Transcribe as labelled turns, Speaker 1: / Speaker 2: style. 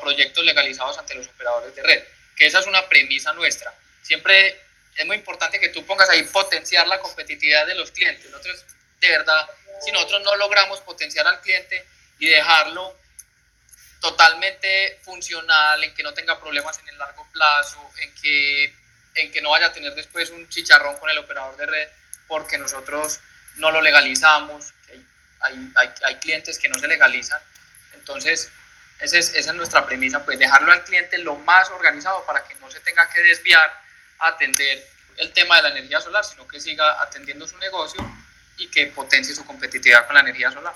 Speaker 1: proyectos legalizados ante los operadores de red, que esa es una premisa nuestra. Siempre es muy importante que tú pongas ahí potenciar la competitividad de los clientes. Nosotros, de verdad, si nosotros no logramos potenciar al cliente y dejarlo totalmente funcional, en que no tenga problemas en el largo plazo, en que, en que no vaya a tener después un chicharrón con el operador de red, porque nosotros no lo legalizamos, hay, hay, hay clientes que no se legalizan. Entonces, esa es, esa es nuestra premisa, pues dejarlo al cliente lo más organizado para que no se tenga que desviar a atender el tema de la energía solar, sino que siga atendiendo su negocio y que potencie su competitividad con la energía solar.